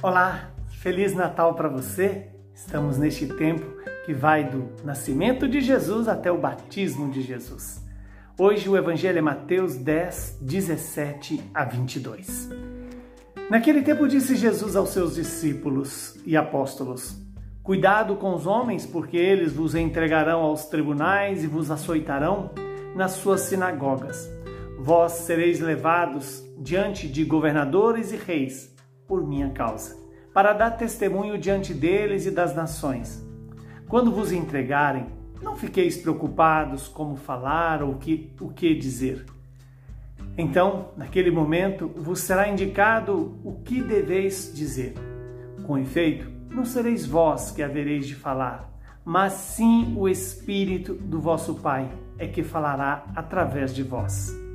Olá, Feliz Natal para você! Estamos neste tempo que vai do nascimento de Jesus até o batismo de Jesus. Hoje o Evangelho é Mateus 10, 17 a 22. Naquele tempo disse Jesus aos seus discípulos e apóstolos: Cuidado com os homens, porque eles vos entregarão aos tribunais e vos açoitarão nas suas sinagogas. Vós sereis levados diante de governadores e reis por minha causa, para dar testemunho diante deles e das nações. Quando vos entregarem, não fiqueis preocupados como falar ou que, o que dizer. Então, naquele momento, vos será indicado o que deveis dizer. Com efeito, não sereis vós que havereis de falar, mas sim o Espírito do vosso Pai é que falará através de vós.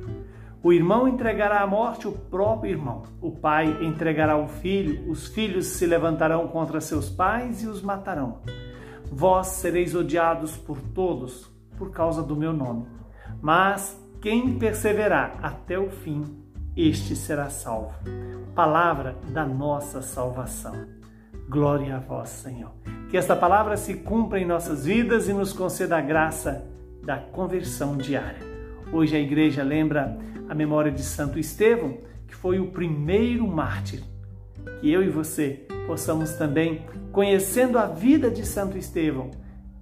O irmão entregará à morte o próprio irmão. O pai entregará o filho. Os filhos se levantarão contra seus pais e os matarão. Vós sereis odiados por todos por causa do meu nome. Mas quem perseverar até o fim, este será salvo. Palavra da nossa salvação. Glória a vós, Senhor. Que esta palavra se cumpra em nossas vidas e nos conceda a graça da conversão diária. Hoje a igreja lembra a memória de Santo Estevão, que foi o primeiro mártir. Que eu e você possamos também, conhecendo a vida de Santo Estevão,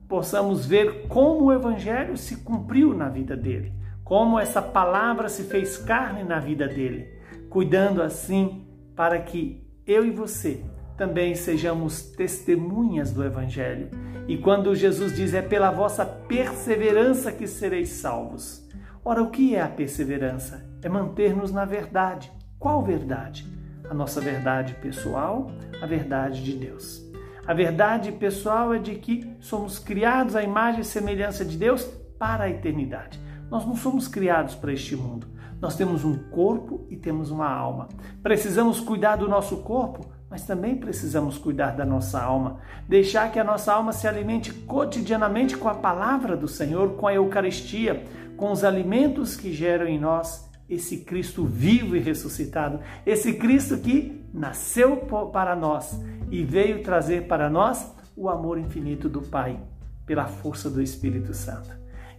possamos ver como o evangelho se cumpriu na vida dele, como essa palavra se fez carne na vida dele, cuidando assim para que eu e você também sejamos testemunhas do evangelho. E quando Jesus diz é pela vossa perseverança que sereis salvos, Ora, o que é a perseverança? É manter-nos na verdade. Qual verdade? A nossa verdade pessoal, a verdade de Deus. A verdade pessoal é de que somos criados à imagem e semelhança de Deus para a eternidade. Nós não somos criados para este mundo. Nós temos um corpo e temos uma alma. Precisamos cuidar do nosso corpo, mas também precisamos cuidar da nossa alma. Deixar que a nossa alma se alimente cotidianamente com a palavra do Senhor, com a Eucaristia, com os alimentos que geram em nós esse Cristo vivo e ressuscitado, esse Cristo que nasceu para nós e veio trazer para nós o amor infinito do Pai, pela força do Espírito Santo.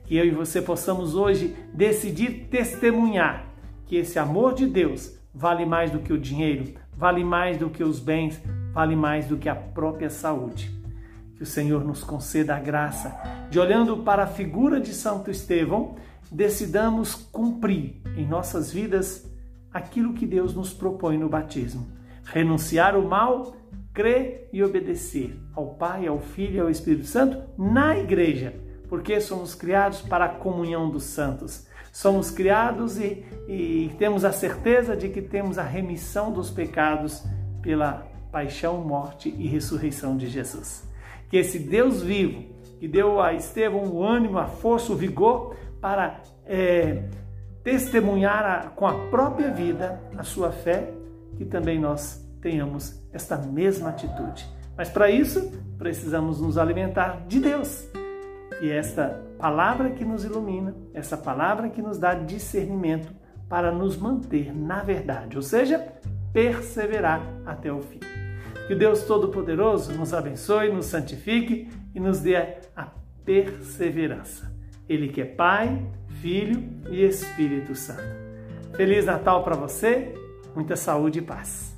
Que eu e você possamos hoje decidir testemunhar que esse amor de Deus vale mais do que o dinheiro, vale mais do que os bens, vale mais do que a própria saúde. Que o Senhor nos conceda a graça de, olhando para a figura de Santo Estevão, decidamos cumprir em nossas vidas aquilo que Deus nos propõe no batismo. Renunciar o mal, crer e obedecer ao Pai, ao Filho e ao Espírito Santo na igreja, porque somos criados para a comunhão dos santos. Somos criados e, e temos a certeza de que temos a remissão dos pecados pela paixão, morte e ressurreição de Jesus. Que esse Deus vivo, que deu a Estevão o ânimo, a força, o vigor para é, testemunhar a, com a própria vida a sua fé, que também nós tenhamos esta mesma atitude. Mas para isso, precisamos nos alimentar de Deus. E esta palavra que nos ilumina, essa palavra que nos dá discernimento para nos manter na verdade, ou seja, perseverar até o fim. Que o Deus Todo-Poderoso nos abençoe, nos santifique e nos dê a perseverança. Ele que é Pai, Filho e Espírito Santo. Feliz Natal para você, muita saúde e paz.